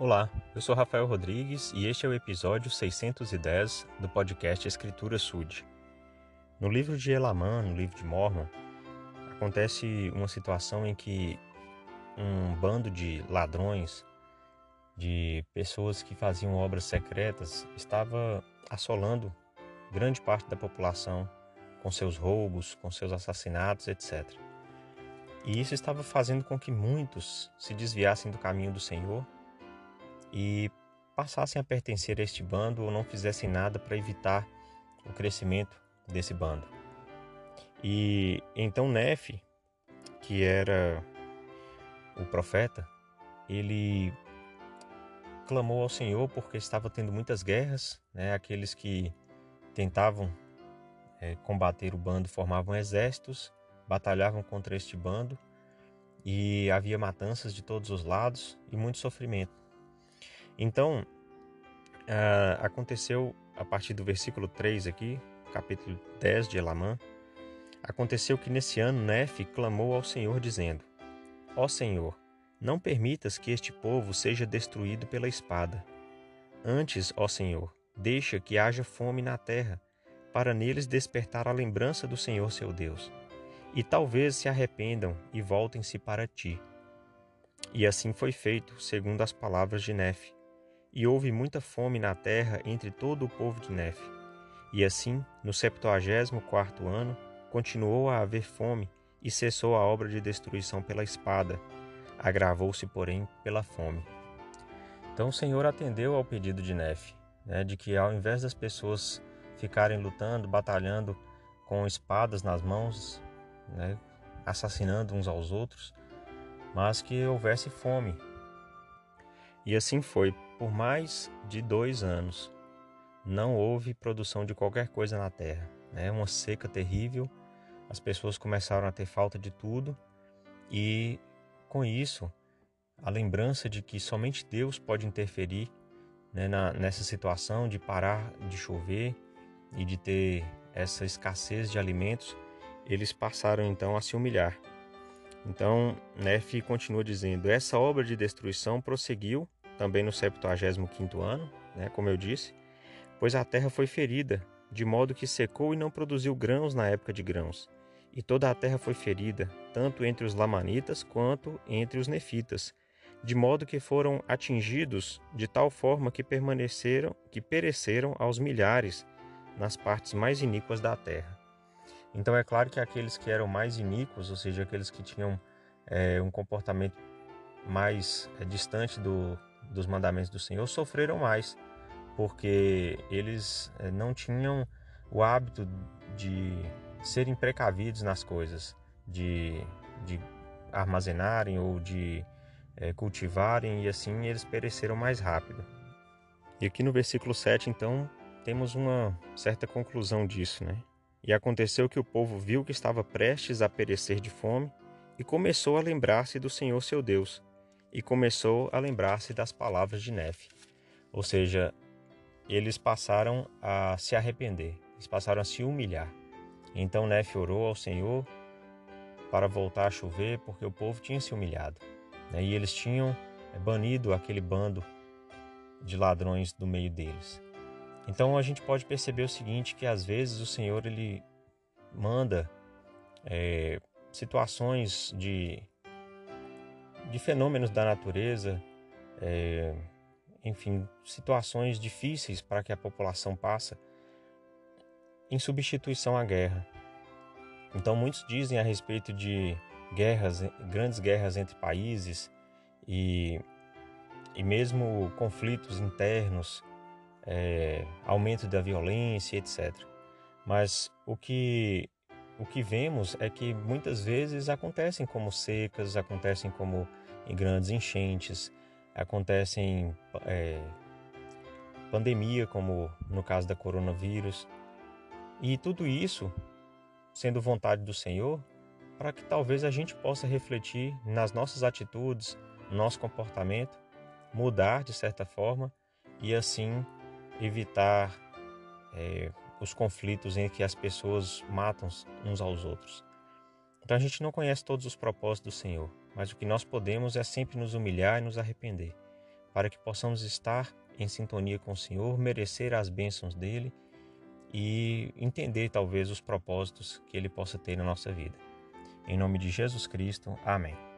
Olá, eu sou Rafael Rodrigues e este é o episódio 610 do podcast Escritura Sud. No livro de Elamã, no livro de Mormon, acontece uma situação em que um bando de ladrões, de pessoas que faziam obras secretas, estava assolando grande parte da população com seus roubos, com seus assassinatos, etc. E isso estava fazendo com que muitos se desviassem do caminho do Senhor e passassem a pertencer a este bando ou não fizessem nada para evitar o crescimento desse bando. E então Nefe, que era o profeta, ele clamou ao Senhor porque estava tendo muitas guerras, né? aqueles que tentavam é, combater o bando formavam exércitos, batalhavam contra este bando e havia matanças de todos os lados e muito sofrimento. Então, uh, aconteceu a partir do versículo 3 aqui, capítulo 10 de Elamã, aconteceu que nesse ano Nefe clamou ao Senhor dizendo: Ó Senhor, não permitas que este povo seja destruído pela espada. Antes, ó Senhor, deixa que haja fome na terra, para neles despertar a lembrança do Senhor seu Deus, e talvez se arrependam e voltem-se para ti. E assim foi feito, segundo as palavras de Nefe e houve muita fome na terra entre todo o povo de Nefe. E assim, no septuagésimo quarto ano, continuou a haver fome e cessou a obra de destruição pela espada. Agravou-se, porém, pela fome. Então o Senhor atendeu ao pedido de Nefe, né, de que ao invés das pessoas ficarem lutando, batalhando com espadas nas mãos, né, assassinando uns aos outros, mas que houvesse fome. E assim foi por mais de dois anos. Não houve produção de qualquer coisa na terra. Né? Uma seca terrível, as pessoas começaram a ter falta de tudo e, com isso, a lembrança de que somente Deus pode interferir né, na, nessa situação de parar de chover e de ter essa escassez de alimentos, eles passaram então a se humilhar. Então, Nefe continua dizendo: essa obra de destruição prosseguiu também no 75º ano, né, como eu disse, pois a terra foi ferida, de modo que secou e não produziu grãos na época de grãos. E toda a terra foi ferida, tanto entre os lamanitas quanto entre os nefitas, de modo que foram atingidos de tal forma que permaneceram, que pereceram aos milhares nas partes mais iníquas da terra. Então é claro que aqueles que eram mais iníquos, ou seja, aqueles que tinham é, um comportamento mais é, distante do, dos mandamentos do Senhor sofreram mais, porque eles eh, não tinham o hábito de serem precavidos nas coisas, de, de armazenarem ou de é, cultivarem, e assim eles pereceram mais rápido. E aqui no versículo 7, então, temos uma certa conclusão disso, né? E aconteceu que o povo viu que estava prestes a perecer de fome e começou a lembrar-se do Senhor seu Deus e começou a lembrar-se das palavras de Nefe. Ou seja, eles passaram a se arrepender, eles passaram a se humilhar. Então Nefe orou ao Senhor para voltar a chover, porque o povo tinha se humilhado. Né? E eles tinham é, banido aquele bando de ladrões do meio deles. Então a gente pode perceber o seguinte, que às vezes o Senhor ele manda é, situações de de fenômenos da natureza, é, enfim, situações difíceis para que a população passa em substituição à guerra. Então muitos dizem a respeito de guerras, grandes guerras entre países e, e mesmo conflitos internos, é, aumento da violência, etc. Mas o que o que vemos é que muitas vezes acontecem como secas, acontecem como em grandes enchentes, acontecem é, pandemia, como no caso da coronavírus. E tudo isso sendo vontade do Senhor, para que talvez a gente possa refletir nas nossas atitudes, no nosso comportamento, mudar de certa forma e assim evitar é, os conflitos em que as pessoas matam uns aos outros. Então a gente não conhece todos os propósitos do Senhor, mas o que nós podemos é sempre nos humilhar e nos arrepender, para que possamos estar em sintonia com o Senhor, merecer as bênçãos dele e entender talvez os propósitos que ele possa ter na nossa vida. Em nome de Jesus Cristo, amém.